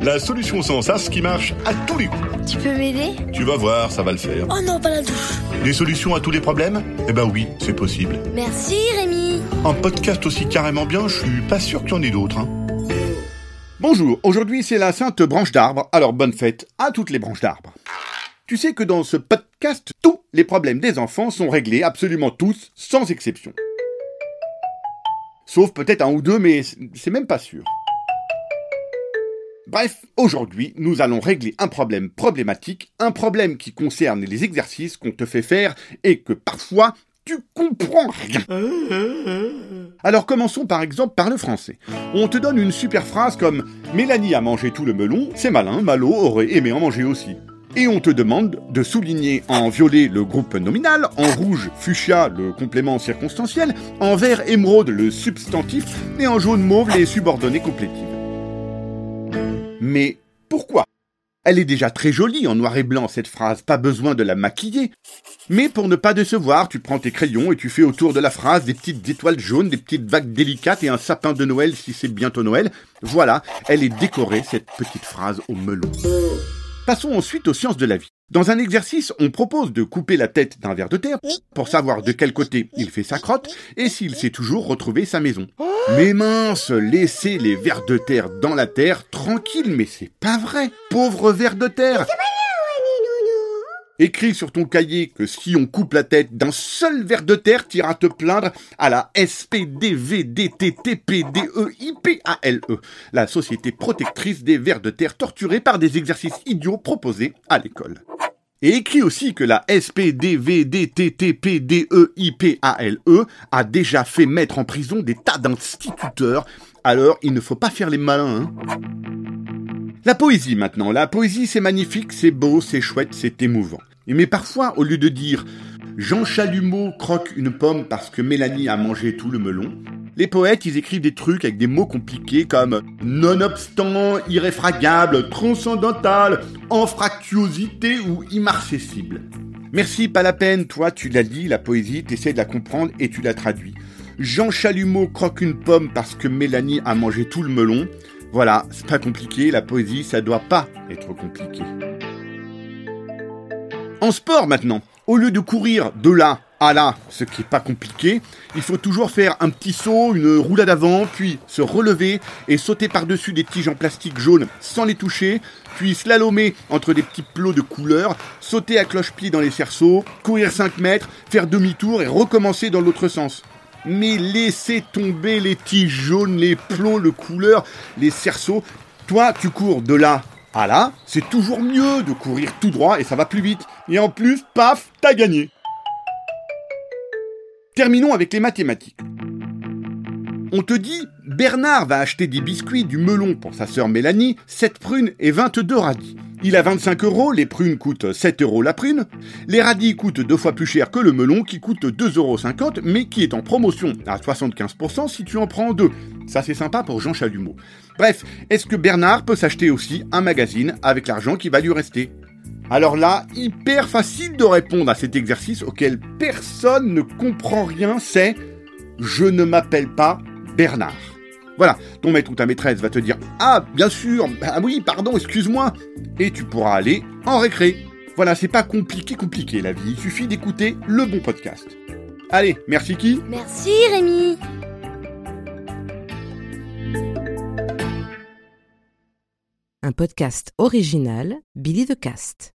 La solution sans sas qui marche à tous les coups. Tu peux m'aider? Tu vas voir, ça va le faire. Oh non, pas la douche. Des solutions à tous les problèmes? Eh ben oui, c'est possible. Merci Rémi. Un podcast aussi carrément bien, je suis pas sûr qu'il y en ait d'autres. Hein. Bonjour, aujourd'hui c'est la sainte branche d'arbre, alors bonne fête à toutes les branches d'arbre. Tu sais que dans ce podcast, tous les problèmes des enfants sont réglés, absolument tous, sans exception. Sauf peut-être un ou deux, mais c'est même pas sûr. Bref, aujourd'hui, nous allons régler un problème problématique, un problème qui concerne les exercices qu'on te fait faire et que parfois tu comprends rien. Alors commençons par exemple par le français. On te donne une super phrase comme Mélanie a mangé tout le melon, c'est malin, Malo aurait aimé en manger aussi. Et on te demande de souligner en violet le groupe nominal, en rouge fuchsia le complément circonstanciel, en vert émeraude le substantif et en jaune mauve les subordonnés complétifs. Mais pourquoi? Elle est déjà très jolie en noir et blanc cette phrase, pas besoin de la maquiller. Mais pour ne pas décevoir, tu prends tes crayons et tu fais autour de la phrase des petites étoiles jaunes, des petites vagues délicates et un sapin de Noël si c'est bientôt Noël. Voilà, elle est décorée cette petite phrase au melon. Passons ensuite aux sciences de la vie. Dans un exercice, on propose de couper la tête d'un ver de terre pour savoir de quel côté il fait sa crotte et s'il sait toujours retrouver sa maison. Mais mince, laissez les vers de terre dans la terre tranquille, mais c'est pas vrai. Pauvre ver de terre. Écris sur ton cahier que si on coupe la tête d'un seul ver de terre, t'iras te plaindre à la SPDVDTTPDEIPALE, E, la société protectrice des vers de terre torturés par des exercices idiots proposés à l'école. Et écrit aussi que la SPDVDTTPDEIPALE E a déjà fait mettre en prison des tas d'instituteurs, alors il ne faut pas faire les malins. Hein. La poésie maintenant. La poésie c'est magnifique, c'est beau, c'est chouette, c'est émouvant. Mais parfois, au lieu de dire Jean Chalumeau croque une pomme parce que Mélanie a mangé tout le melon, les poètes ils écrivent des trucs avec des mots compliqués comme nonobstant, irréfragable, transcendantal, anfractuosité ou immarcessible. Merci, pas la peine, toi tu la lis, la poésie, t'essaies de la comprendre et tu la traduis. Jean Chalumeau croque une pomme parce que Mélanie a mangé tout le melon. Voilà, c'est pas compliqué, la poésie, ça doit pas être compliqué. En sport maintenant, au lieu de courir de là à là, ce qui est pas compliqué, il faut toujours faire un petit saut, une roulade avant, puis se relever et sauter par-dessus des tiges en plastique jaune sans les toucher, puis slalomer entre des petits plots de couleurs, sauter à cloche-pied dans les cerceaux, courir 5 mètres, faire demi-tour et recommencer dans l'autre sens. Mais laissez tomber les tiges jaunes, les plots, le couleur, les cerceaux. Toi, tu cours de là à là, c'est toujours mieux de courir tout droit et ça va plus vite. Et en plus, paf, t'as gagné. Terminons avec les mathématiques. On te dit, Bernard va acheter des biscuits, du melon pour sa sœur Mélanie, 7 prunes et 22 radis. Il a 25 euros, les prunes coûtent 7 euros la prune. Les radis coûtent deux fois plus cher que le melon qui coûte 2,50 euros, mais qui est en promotion à 75% si tu en prends deux. Ça c'est sympa pour Jean Chalumeau. Bref, est-ce que Bernard peut s'acheter aussi un magazine avec l'argent qui va lui rester? Alors là, hyper facile de répondre à cet exercice auquel personne ne comprend rien, c'est je ne m'appelle pas Bernard. Voilà, ton maître ou ta maîtresse va te dire Ah, bien sûr, ah oui, pardon, excuse-moi. Et tu pourras aller en récré. Voilà, c'est pas compliqué, compliqué la vie, il suffit d'écouter le bon podcast. Allez, merci qui Merci Rémi. Un podcast original Billy the Cast.